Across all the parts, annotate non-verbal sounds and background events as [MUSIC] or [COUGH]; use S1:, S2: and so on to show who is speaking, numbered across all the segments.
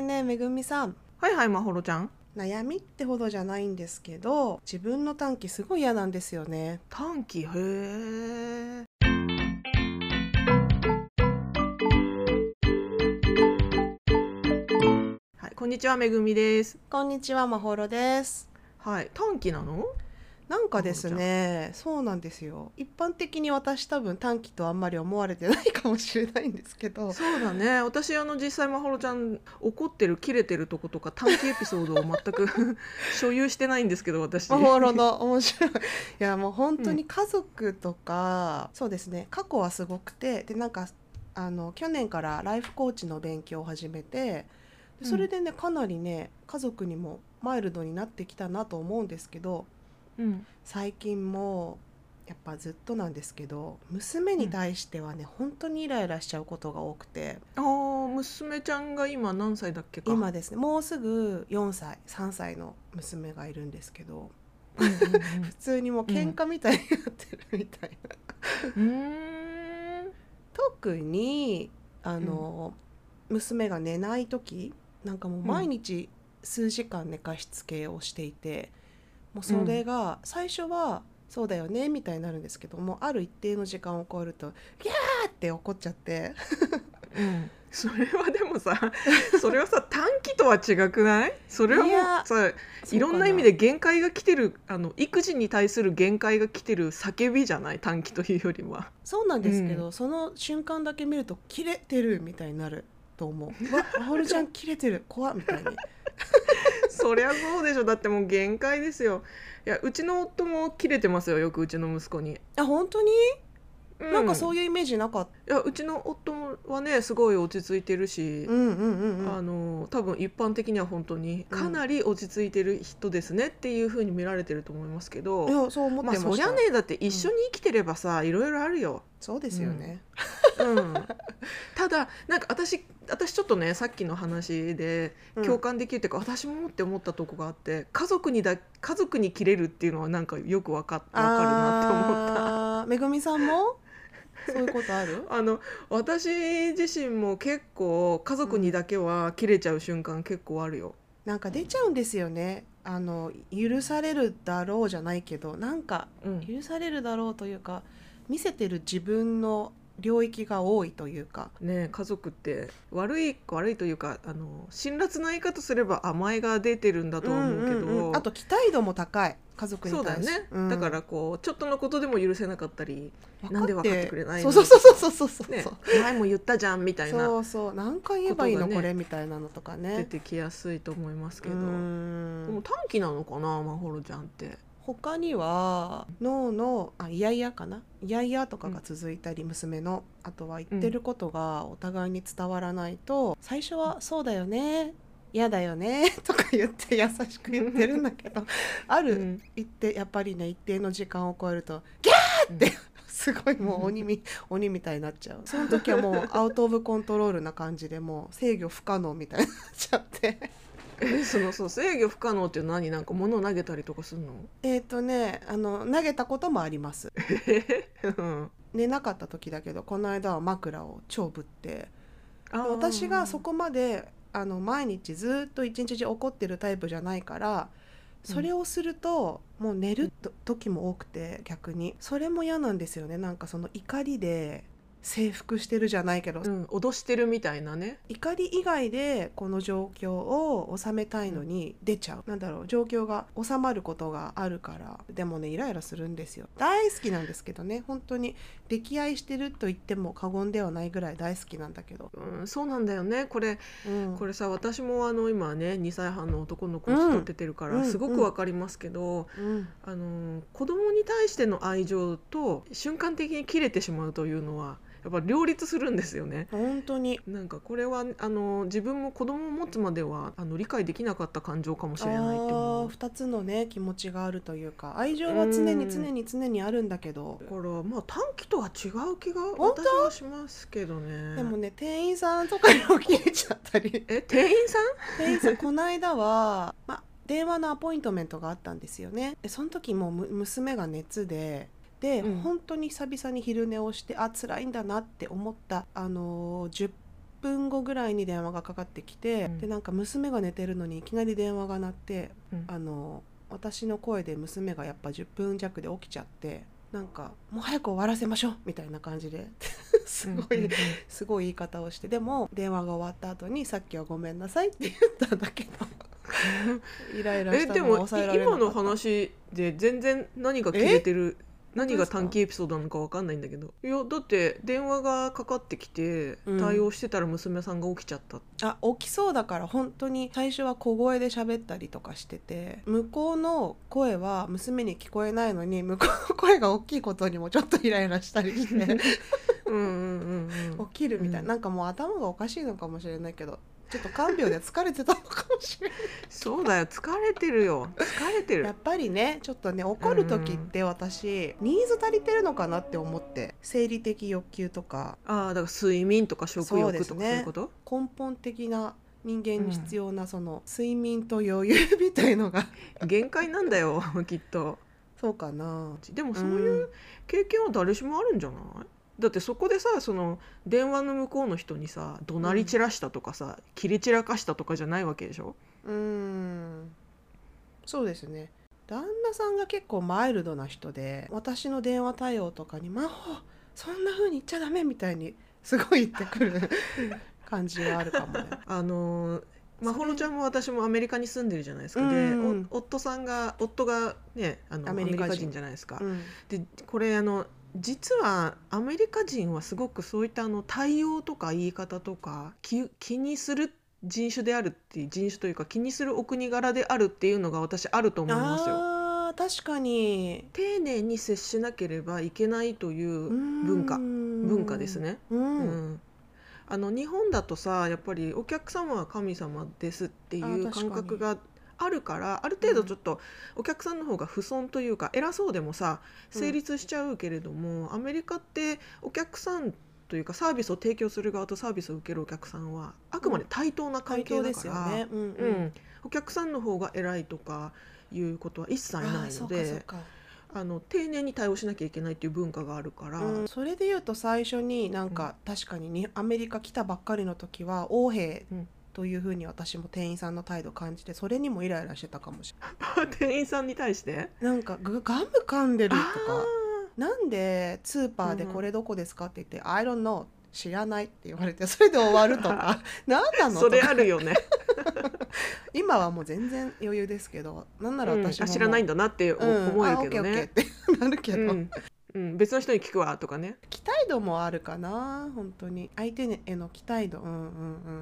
S1: えねえめぐみさん。
S2: はいはいまほろちゃん。
S1: 悩みってほどじゃないんですけど自分の短期すごい嫌なんですよね。
S2: 短期？へえはいこんにちはめぐみです。
S1: こんにちはまほろです。
S2: はい短期なの？
S1: なんかですねそうなんですよ。一般的に私多分短期とあんまり思われてないかもしれないんですけど。
S2: そうだね。私あの実際まほろちゃん怒ってる切れてるとことか短期エピソードを全く [LAUGHS] 所有してないんですけど私。
S1: まほろの面白い。いやもう本当に家族とか、そうですね。過去はすごくてでなんかあの去年からライフコーチの勉強を始めてでそれでね、かなりね家族にもマイルドになってきたなと思うんですけど
S2: うん。
S1: 最近もやっぱずっとなんですけど娘に対してはね、本当にイライラしちゃうことが多くて。
S2: あー娘ちゃんが今何歳だっけか。
S1: 今ですね。もうすぐ4歳3歳の娘がいるんですけど。
S2: うんうん [LAUGHS]
S1: 普通にもう喧嘩みたいになってるみたいな。
S2: うん。うーん
S1: 特にあの、娘が寝ない時なんかもう毎日数時間寝かしつけをしていて、もうそれが最初はそうだよねみたいになるんですけどもある一定の時間を超えるとギャーって怒っちゃって。
S2: うん、[LAUGHS] それはでもさ [LAUGHS] それはさ短期とは違くない？それはも
S1: いうや
S2: さいろんな意味で限界が来てるあの育児に対する限界が来てる叫びじゃない？短期というよりは。
S1: そうなんですけど、その瞬間だけ見ると切れてるみたいになると思う。うわあ [LAUGHS] ほるちゃん切れてる。怖っみたいに
S2: そりゃそうでしょ。だってもう限界ですよ。いやうちの夫も切れてますよ。よくうちの息子に。
S1: あ本当に、
S2: う
S1: なんかそう
S2: いう
S1: イメージなかっ
S2: いやうちの夫はねすごい落ち着いてるし。
S1: たうんうんうんうん。
S2: あの多分一般的には本当にかなり落ち着いてる人ですねっていう風に見られてると思いますけど、
S1: いやそう思って
S2: まあ
S1: ました、
S2: そりゃねだって一緒に生きてればさ、いろいろあるよ、
S1: そうですよね、
S2: うん、[LAUGHS] ただなんか私私ちょっとねさっきの話で
S1: うん。
S2: 共感できるっていうか、私もって思ったとこがあって家族にだ家族に切れるっていうのはなんかよくわかわかるなって思った。
S1: めぐみさんも？そういうことある？[LAUGHS]
S2: あの私自身も結構家族にだけは切れちゃう瞬間結構あるよ。
S1: なんか出ちゃうんですよね。あの許されるだろうじゃないけどなんか
S2: うん。
S1: 許されるだろうというか見せてる自分の領域が多いというか。
S2: ね家族って悪い悪いというかあの辛辣な言い方すれば甘えが出てるんだとは思うけど、
S1: ん。んんあと期待度も高い。家族に
S2: そうだよ
S1: 対して
S2: ね、
S1: うん。
S2: だからこうちょっとのことでも許せなかったりなんで分かってくれないの
S1: そうそうそうそうそうそう、
S2: ね。前も言ったじゃんみたいな
S1: そうそう。何回言えばいいの、
S2: こ
S1: れみたいなのとか
S2: 出
S1: ね
S2: てきやすいと思いますけ
S1: う
S2: ど、
S1: ん。
S2: でも短期なのかなまほろちゃんって。
S1: 他には脳のあいやいやかな？いやいやとかが続いたり、娘のあとは言ってることがお互いに伝わらないと、最初は「そうだよね嫌だよね」[LAUGHS] とか言って優しく言ってるんだけどある
S2: うん。
S1: 一定やっぱりね一定の時間を超えると「ギャー!」ってすごいもう鬼み鬼みたいになっちゃう。その時はもうアウト・オブ・コントロールな感じでもう制御不可能みたいになっちゃって。[LAUGHS]
S2: えそのそう制御不可能って何？なんか物を投げたりとかするの？
S1: えっとねあの投げたこともあります。
S2: う [LAUGHS] ん
S1: 寝なかった時だけどこの間は枕を超ぶって。
S2: あー。
S1: 私がそこまであの毎日ずっと一日中怒ってるタイプじゃないからそれをすると、もう寝ると時も多くて逆に。それも嫌なんですよね。なんかその怒りで征服してるじゃないけど、
S2: うん、脅してるみたいなね。
S1: 怒り以外でこの状況を収めたいのに出ちゃう、なんだろう状況が収まることがあるからでもねイライラするんですよ。大好きなんですけどね本当に。溺愛してると言っても過言ではないぐらい大好きなんだけど、
S2: うん、そうなんだよね。これ
S1: うん、
S2: これさ私もあの今ね2歳半の男の子を育ててるから、
S1: うん。
S2: すごくわかりますけど、
S1: うん。
S2: あの子供に対しての愛情と瞬間的に切れてしまうというのはやっぱ両立するんですよね。
S1: 本当に。
S2: なんかこれはあの自分も子供を持つまではあの理解できなかった感情かもしれないって思う。
S1: 2つのね気持ちがあるというか。愛情は常に
S2: うん
S1: 常に常にあるんだけど。
S2: だからまあ短期とは違う気が私はしますけどね。
S1: でもね店員さんとかにも切れちゃったり。[LAUGHS]
S2: え店員さん？
S1: 店員さんこの間は、ま、電話のアポイントメントがあったんですよね。でその時も娘が熱でで、
S2: うん。
S1: 本当に久々に昼寝をしてあ辛いんだなって思った、あのー10分後ぐらいに電話がかかってきて、
S2: うん。
S1: でなんか娘が寝てるのにいきなり電話が鳴って
S2: うん。
S1: あの私の声で娘がやっぱ10分弱で起きちゃってなんかもう早く終わらせましょうみたいな感じで [LAUGHS] すごい、すごい言い方をしてでも電話が終わった後に「さっきはごめんなさい」って言ったんだけど [LAUGHS] イライラしたのを
S2: えでも
S1: 抑えられなかった。
S2: 今の話で全然何が切れてる何が短期エピソードなのかわかんないんだけど。いやだって電話がかかってきて
S1: うん。
S2: 対応してたら娘さんが起きちゃった、
S1: あ起きそうだから本当に最初は小声で喋ったりとかしてて向こうの声は娘に聞こえないのに向こうの声が大きいことにもちょっとイライラしたりして。
S2: うんうんうんうん。[LAUGHS]
S1: 起きるみたいな、
S2: うん。
S1: なんかもう頭がおかしいのかもしれないけどちょっと看病で疲れてたのかもしれない。
S2: そうだよ。疲れてるよ。疲れてる。
S1: やっぱりねちょっとね怒る時って私、ニーズ足りてるのかなって思って。生理的欲求とか。
S2: ああだから睡眠とか食欲とかそういうこと？
S1: 根本的な人間に必要なその睡眠と余裕みたいのが。
S2: 限界なんだよきっと。
S1: そうかな。
S2: でもそういう経験は誰しもあるんじゃない、だってそこでさその電話の向こうの人にさ怒鳴り散らしたとかさ、切れ散らかしたとかじゃないわけでしょ？
S1: うーん。そうですね。旦那さんが結構マイルドな人で私の電話対応とかに「真帆そんな風に言っちゃダメ」みたいにすごい言ってくる [LAUGHS] 感じはあるかもね。[LAUGHS]
S2: あのーまほろちゃんも私もアメリカに住んでるじゃないですか、
S1: うん。
S2: でお夫さんが夫がねあのア
S1: ア
S2: メリカ
S1: 人
S2: じゃないですか、
S1: うん。
S2: でこれあの実はアメリカ人はすごくそういったあの対応とか言い方とか気気にする人種であるっていう人種というか気にするお国柄であるっていうのが私あると思いますよ。
S1: 確かに。
S2: 丁寧に接しなければいけないという文化文
S1: 文
S2: 化ですね。
S1: う
S2: うん。んあの日本だとさやっぱりお客様は神様ですっていう感覚があるからある程度ちょっとお客さんの方が不損というか偉そうでもさ
S1: うん
S2: 成立しちゃうけれども、アメリカってお客さんというかサービスを提供する側とサービスを受けるお客さんはあくまで対等な関係だから、
S1: すよね。うん
S2: お客さんの方が偉いとかいうことは一切
S1: あ
S2: ないのであの丁寧に対応しなきゃいけないっていう文化があるから、
S1: うん、それで言うと最初になんか確かににアメリカ来たばっかりの時は横兵
S2: うん
S1: というふうに私も店員さんの態度感じてそれにもイライラしてたかもしれ [LAUGHS]
S2: 店員さんに対して？
S1: ないなんかガガム噛んでると
S2: あ
S1: かなんでスーパーでこれどこですかって言って「I don't know」知らないって言われてそれで終わるとか。[LAUGHS] 何な
S2: ーそれあるよね、[LAUGHS]
S1: 今はもう全然余裕ですけどなんなら私ももう
S2: 知らないんだなって思
S1: う
S2: けどね、
S1: オッケーオッケーってなるけど、
S2: うんうん、別の人に聞くわとかね。
S1: 期待度もあるかな本当に。相手への期待度。うんうんう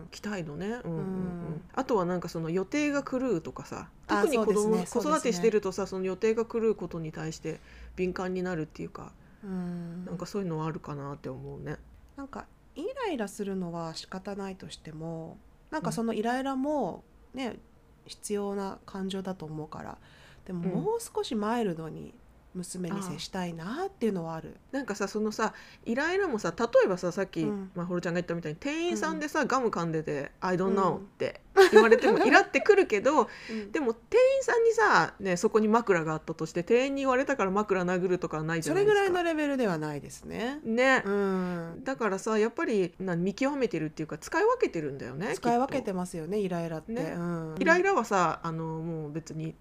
S1: ん。
S2: 期待度ね、うんうんうん。
S1: うん。
S2: あとはなんかその予定が狂うとかさ。
S1: あ
S2: 特に子供、
S1: ね。
S2: 子育てしてるとさその予定が狂うことに対して敏感になるっていうか、
S1: うん。
S2: なんかそういうのはあるかなって思うね。
S1: なんかイライラするのは仕方ないとしてもなんかそのイライラもね、必要な感情だと思うから。でも
S2: うん。
S1: もう少しマイルドに娘に接したいなっていうのはある。
S2: なんかさそのさイライラもさ例えばささっき、
S1: うん
S2: まあ、ほろちゃんが言ったみたいに店員さんでさ、ガム噛んでて「I don't
S1: う
S2: know」
S1: ん
S2: って言われてもイラってくるけど [LAUGHS]
S1: うん
S2: でも店員さんにさ、ね、そこに枕があったとして店員に言われたから枕殴るとかはないじゃ
S1: そ
S2: ないですか。
S1: れぐらいのレベルではないですね。
S2: ね、
S1: うん、
S2: だからさやっぱりな見極めてるっていうか使い分けてるんだよね
S1: 使い分け
S2: て
S1: ますよねイライラって。
S2: ね
S1: うん、
S2: とイライラはさあのもう別に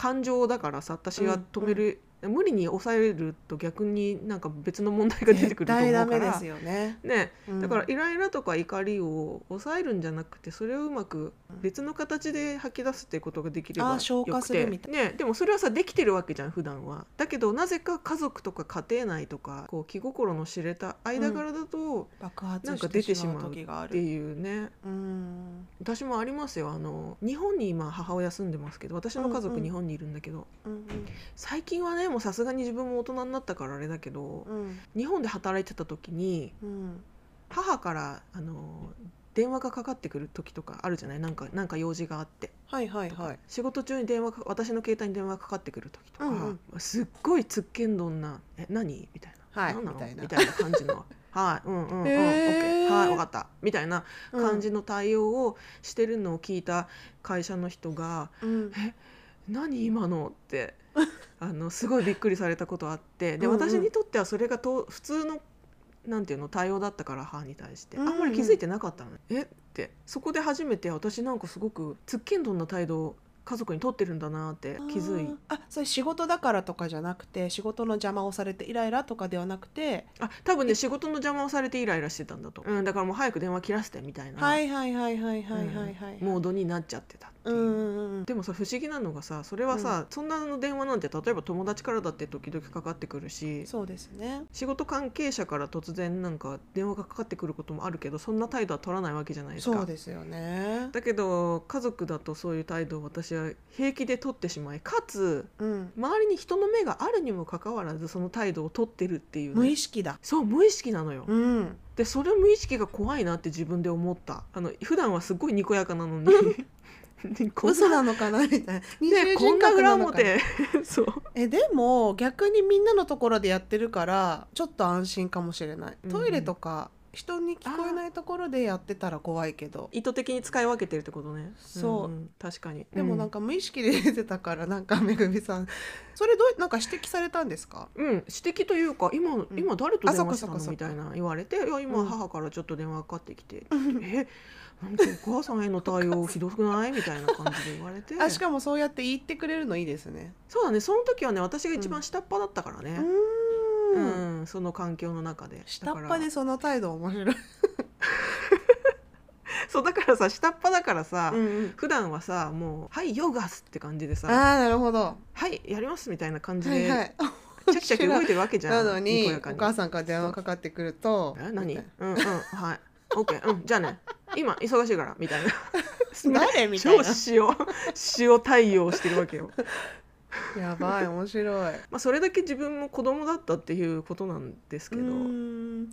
S2: 感情だからさ私は止める、無理に抑えると逆になんか別の問題が出てくると思うから。
S1: メですよね。
S2: ね。
S1: うん。
S2: だからイライラとか怒りを抑えるんじゃなくてそれをうまく別の形で吐き出すっていうことができれば
S1: あ消化するみた
S2: い。ね。でもそれはさできてるわけじゃん普段は。だけどなぜか家族とか家庭内とかこう気心の知れた間柄だとなん。か出てしまう
S1: う時がある。
S2: っていうね。
S1: うん。
S2: 私もありますよ。あの日本に今母親住んでますけど私の家族
S1: うんうん。
S2: 日本にいるんだけど、
S1: うん。
S2: 最近はねもうさすがに自分も大人になったからあれだけど、
S1: うん。
S2: 日本で働いてた時に
S1: うん。
S2: 母からあの電話がかかってくる時とかあるじゃない？なんかなんか用事があって、
S1: はいはいはい。
S2: 仕事中に電話か私の携帯に電話がかかってくる時とか、
S1: うん
S2: すっごいつっけんどんな「え何?」みたいな「
S1: はい
S2: 何なの?」
S1: みたいな。
S2: 感じの「[LAUGHS] はいうんうんうん、オッケー。はい分かった」みたいな
S1: うん。
S2: 感じの対応をしてるのを聞いた会社の人が
S1: うん「
S2: 何今の?」って [LAUGHS] あのすごいびっくりされたことあってで
S1: うんうん。
S2: 私にとってはそれがと普通のなんていうの対応だったから母に対して、
S1: うんうん。
S2: あんまり気づいてなかったのね。え？って。そこで初めて私なんかすごくつっけんどんな態度を家族にとってるんだなって気づい。
S1: あそれ仕事だからとかじゃなくて仕事の邪魔をされてイライラとかではなくて。
S2: あ多分ね仕事の邪魔をされてイライラしてたんだと、うん、だからもう早く電話切らせてみたいな、
S1: はいはいはいはいはいはいはい、
S2: うんモードになっちゃってたっていう。う。
S1: んうんうん
S2: でもさ不思議なのがさそれはさ、そんなの電話なんて例えば友達からだって時々かかってくるし
S1: そうですね。
S2: 仕事関係者から突然なんか電話がかかってくることもあるけどそんな態度は取らないわけじゃないですか。
S1: そうですよね。
S2: だけど家族だとそういう態度を私は平気で取ってしまいかつ
S1: うん。
S2: 周りに人の目があるにもかかわらずその態度を取ってるっていう、
S1: 無
S2: ね、
S1: 意識だ。
S2: そう無意識なのよ。
S1: うん。
S2: でそれ無意識が怖いなって自分で思った。あの普段はすっごいにこやかなのに。[LAUGHS]
S1: 嘘なのかなみたいな。
S2: ねこんな裏表 [LAUGHS] そう。
S1: えでも逆にみんなのところでやってるからちょっと安心かもしれない。
S2: うん。
S1: トイレとか人に聞こえないところでやってたら怖いけど。
S2: 意図的に使い分けてるってことね。
S1: そう。ん
S2: ん確かに。
S1: でもなんか無意識で出てたからなんかめぐみさんそれどうなんか指摘されたんですか？
S2: うん、うん指摘というか今、今誰と
S1: あ
S2: 電話したの？みたいな言われて「いや今
S1: うん。
S2: 母からちょっと電話かかってきて」え？なんかお母さんへの対応ひどくない?」みたいな感じで言われて。[LAUGHS]
S1: あしかもそうやって言ってくれるのいいですね。
S2: そうだね。その時はね私が一番下っ端だったから
S1: う
S2: ね、
S1: ー
S2: うんん。その環境の中で。
S1: 下っ端でその態度面白い、[LAUGHS]
S2: そうだからさ下っ端だからさ、
S1: うんうん。
S2: 普段はさもう「はいヨガス」って感じでさ「
S1: ああなるほど。
S2: はいやります」みたいな感じで、
S1: はいはい。
S2: チャキチャキ動いてるわけじゃん。
S1: なのにお
S2: にこやかに。
S1: 母さんから電話かかってくると
S2: え何うんうん。はい。オッケー。うん。じゃあね。今忙しいから。みたいな。
S1: な [LAUGHS] 誰みたい
S2: 超
S1: な [LAUGHS]
S2: 塩塩対応してるわけよ [LAUGHS]
S1: やばい面白い。
S2: まあそれだけ自分も子供だったっていうことなんですけど。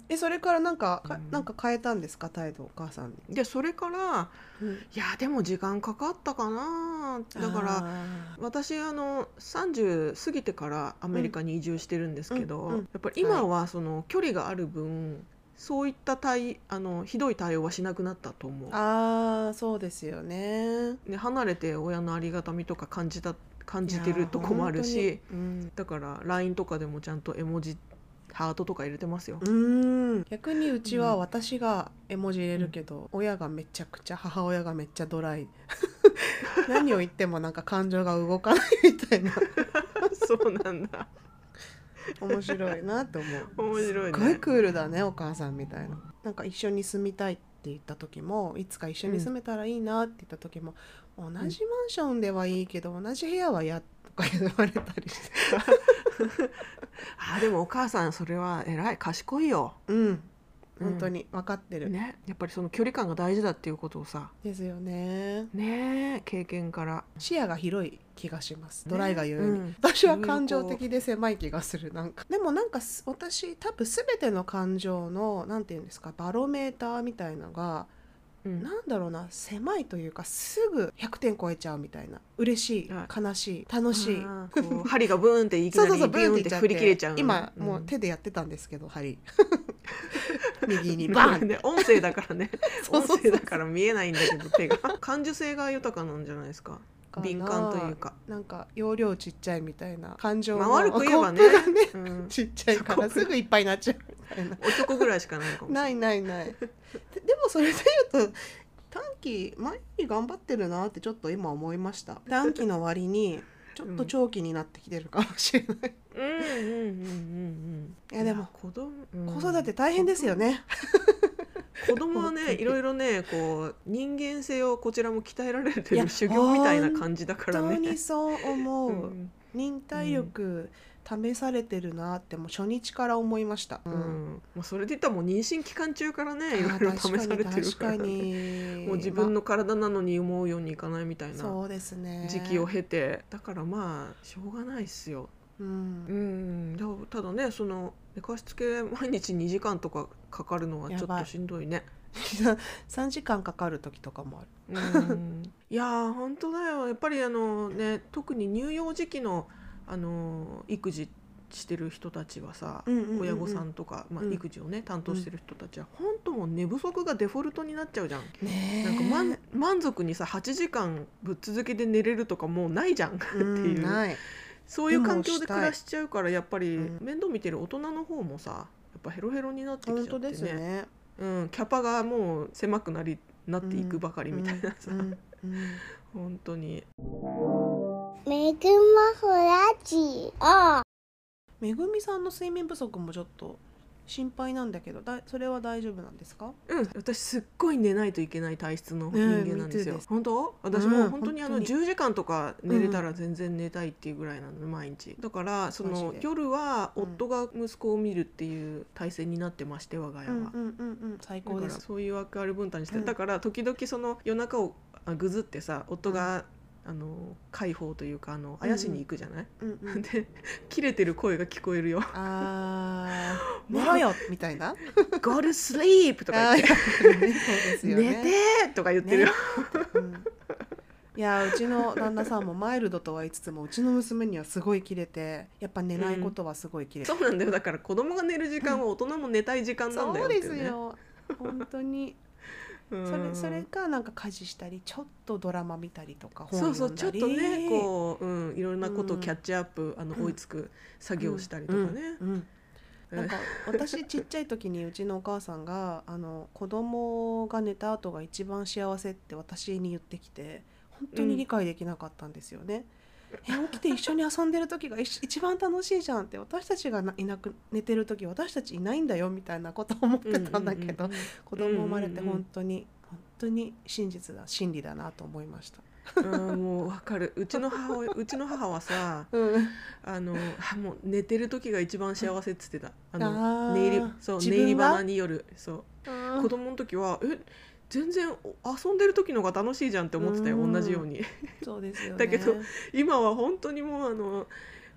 S1: えそれからなんかか
S2: うん。
S1: なんか変えたんですか？態度お母さんに、
S2: でそれから
S1: うん、
S2: いやでも時間かかったかな。だから
S1: あ
S2: 私あの30過ぎてからアメリカに移住してるんですけど、
S1: うん。うん。
S2: やっぱり今はその距離がある分そういった対あのひどい対応はしなくなったと思う。
S1: ー。あーそうですよね。
S2: ね、離れて親のありがたみとか感じた感じてるとこもあるし
S1: いや本
S2: だから LINE とかでもちゃんと絵文字ハートとか入れてますよ。
S1: 逆にうちは
S2: うん。
S1: 私が絵文字入れるけど、親がめちゃくちゃ母親がめっちゃドライ。[LAUGHS] 何を言ってもなんか感情が動かないみたいな。[LAUGHS]
S2: そうなんだ。
S1: 面白いなと思う。
S2: 面白いね。
S1: すっごいクールだねお母さんみたいな。なんか一緒に住みたいって言った時もいつか一緒に住めたらいいなって言った時も、同じマンションではいいけど同じ部屋は嫌とか言われたりして。[LAUGHS]
S2: あでもお母さんそれは偉い賢いよ。
S1: うん。本当に分かってる、
S2: ね、やっぱりその距離感が大事だっていうことをさ。
S1: ですよね。
S2: ねえ経験から。
S1: 視野が広い気がします。
S2: ね。
S1: ドライが言うに、
S2: うん。
S1: 私は感情的で狭い気がするなんか。でもなんかす私多分全ての感情のなんていうんですかバロメーターみたいのが
S2: うん。
S1: なんだろうな狭いというかすぐ100点超えちゃうみたいな。嬉しい、
S2: は
S1: 悲しい楽しい。[LAUGHS]
S2: 針がブーンっていきなりビューンって振り切れちゃうの。
S1: 今、
S2: ん。
S1: もう手でやってたんですけど針。[LAUGHS] 右にバーンって。
S2: ね音声だからね。[LAUGHS] 音声だから見えないんだけど手が。感受性が豊かなんじゃないですか敏感というか。
S1: なんか容量ちっちゃいみたいな感情
S2: ま
S1: の
S2: あ悪く言えばね。
S1: ね
S2: うん、
S1: ちっちゃいからすぐいっぱいになっちゃうみたいな。
S2: 男ぐらいしかないかもしれな
S1: ないいないない。ででもそれで言うと短期前より頑張ってるなってちょっと今思いました。短期の割にちょっと長期になってきてるかもしれない、
S2: うん。うんうんうんうん
S1: いやでも
S2: 子供、うん。
S1: 子育て大変ですよね
S2: 子供はねいろいろねこう人間性をこちらも鍛えられてる修行みたいな感じだから
S1: 本当
S2: ね
S1: にそう思う、
S2: うん。
S1: 忍耐力試されてるなってもう初日から思いました、
S2: うん。まあ、それで言ったらもう妊娠期間中からねいろいろ試されてるからね。
S1: に [LAUGHS]
S2: もう自分の体なのに思うようにいかないみたいな
S1: そうですね。
S2: 時期を経て。だからまあしょうがないっすよ。
S1: う
S2: うん。んだただねその寝かしつけ毎日2時間とかかかるのはちょっとしんどいね。[LAUGHS]
S1: 3時間かかる時とかもある。
S2: うん。[LAUGHS] いやー本当だよ。やっぱりあのね特に乳幼児期のあの育児してる人たちはさ、
S1: うんうんうんうん。
S2: 親御さんとか、まあ、
S1: うん。
S2: 育児をね担当してる人たちは、本当もう寝不足がデフォルトになっちゃうじゃん。
S1: ねえ
S2: なんか満満足にさ8時間ぶっ続けで寝れるとかもうないじゃん。[LAUGHS] って
S1: うん
S2: いう。
S1: ない
S2: そういう環境で暮らしちゃうからやっぱり
S1: うん。
S2: 面倒見てる大人の方もさやっっぱヘロヘロになってきちゃってね。
S1: ですね。
S2: うん、キャパがもう狭くなりなっていくばかりみたいなさ、
S1: うんうん
S2: 本当に。
S3: めぐまほラジオ
S1: めぐみさんの睡眠不足もちょっと心配なんだけどだそれは大丈夫なんですか？
S2: うん。私すっごい寝ないといけない体質の人間なんですよ、
S1: ねす
S2: 本当？私
S1: うん
S2: も本当にあの
S1: 本当
S2: 10時間とか寝れたら全然寝たいっていうぐらいなの毎日。だからその夜は
S1: うん
S2: 夫が息子を見るっていう体制になってまして我が家は、
S1: うんうんうんうん。最高です。
S2: そういう役割分担にして、
S1: うん。
S2: だから時々その夜中をあぐずってさ夫が、あの解放というかあのあやしに行くじゃない、
S1: うんうん。[LAUGHS]
S2: で切れてる声が聞こえるよ。
S1: あー。[LAUGHS] 寝ろよみたいな「
S2: Go to sleep」とか言って。
S1: あーそうです「よ
S2: 寝
S1: ね
S2: て!」とか言ってるよ、
S1: うん。いやうちの旦那さんもマイルドとは言いつつもうちの娘にはすごい切れてやっぱ寝ないことはすごい切れて、
S2: そうなんだよ。だから子供が寝る時間は大人も寝たい時間なんだよ
S1: そうですよ。本当に。
S2: うん
S1: それそれかなんか家事したりちょっとドラマ見たりとか本
S2: そうそうちょっとねこう、うん、いろんなことを
S1: うん。
S2: キャッチアップ、あの
S1: うん。
S2: 追いつく作業をしたりとかね、
S1: なんか私ちっちゃい時にうちのお母さんがあの子供が寝た後が一番幸せって私に言ってきて本当に理解できなかったんですよね。え起きて一緒に遊んでる時が一一番楽しいじゃんって私たちがないなく寝てる時私たちいないんだよみたいなことを思ってたんだけど、
S2: うんうん
S1: 子供生まれて
S2: うんうんうん。
S1: 本当に、本当に真実だ真理だなと思いました。
S2: うんうんもうわかる。うちの母親 [LAUGHS] うちの母はさ
S1: うん、
S2: あのあもう寝てる時が一番幸せっつってた。あの寝入りそう寝入り花によるそう。子供の時はえ全然お遊んでる時の方が楽しいじゃんって思ってたよ
S1: うん。
S2: 同じように。
S1: そうですよね。[LAUGHS]
S2: だけど今は本当にもうあの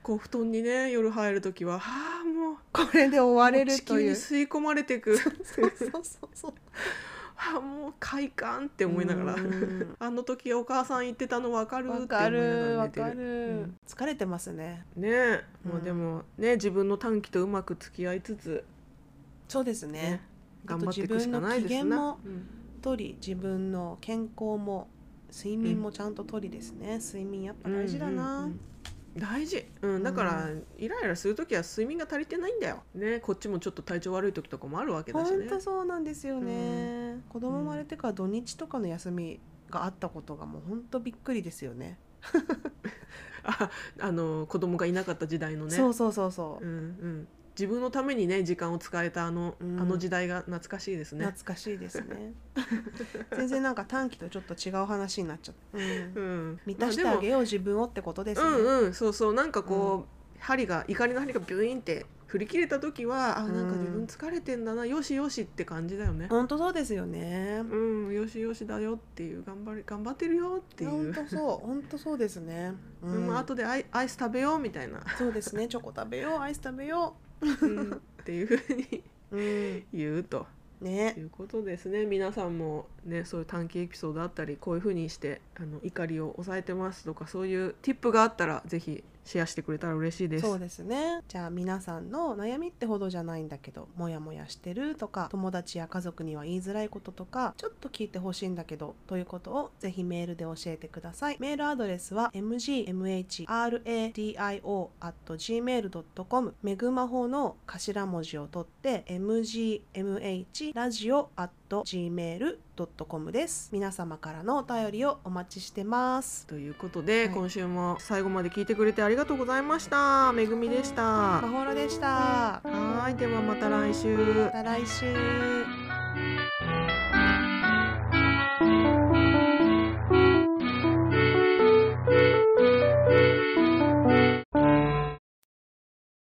S2: こう布団にね夜入る時ははあもう
S1: これで終われる
S2: 地球に
S1: という。
S2: 吸い込まれていく
S1: そうそうそう。
S2: はあもう快感って思いながら。
S1: うん。
S2: あの時お母さん言ってたの分かるって
S1: わ
S2: 思いなが
S1: かる
S2: ら寝てる。
S1: わかる、
S2: うん。
S1: 疲れてますね。
S2: ね。えもう
S1: うん。
S2: でもね自分の短期とうまく付き合いつつ。
S1: そうですね。
S2: ね。頑張っていくしかないですな。
S1: あとり自分の健康も睡眠もちゃんと取りですね。睡眠やっぱ大事だな。
S2: うんうんうん大事、うん、だから、イライラする時は睡眠が足りてないんだよねこっちもちょっと体調悪い時とかもあるわけだしね
S1: 本当そうなんですよね。子供生まれてから土日とかの休みがあったことがもう本当びっくりですよね。[LAUGHS]
S2: ああの子供がいなかった時代のね
S1: そうそうそうそう。
S2: うんうん、自分のためにね時間を使えたあの、
S1: うん
S2: あの時代が懐かしいですね。
S1: 懐かしいですね。[LAUGHS] 全然なんか短期とちょっと違う話になっちゃった。うん
S2: うん、
S1: 満たしてあげよう自分をってことですね。
S2: うんうんそうそうなんかこう、針が怒りの針がビュインって振り切れた時はあなんか自分疲れてんだな、よしよしって感じだよね。
S1: 本当そうですよね。
S2: うんよしよしだよっていう頑張り頑張ってるよっていう。
S1: 本当そう本当そうですね。う
S2: うんん、後でアイアイス食べようみたいな、
S1: そうですねチョコ食べようアイス食べよ
S2: うん、っていうふうに
S1: う。うん
S2: 言うと
S1: ね。
S2: ということですね。皆さんもねそういう短期エピソードあったりこういうふうにしてあの怒りを抑えてますとかそういうティップがあったらぜひシェアしてくれたら嬉しいです。
S1: そうですね。じゃあ皆さんの悩みってほどじゃないんだけどモヤモヤしてるとか友達や家族には言いづらいこととかちょっと聞いてほしいんだけどということをぜひメールで教えてください。メールアドレスは mgmhradio.gmail.com めぐまほの頭文字を取って mgmh ラジオ gmail.com です皆様からのお便りをお待ちしてます
S2: ということで、
S1: はい
S2: 今週も最後まで聞いてくれてありがとうございました。めぐみでした。
S1: まほろでした
S2: はいではまた来週。
S1: また来週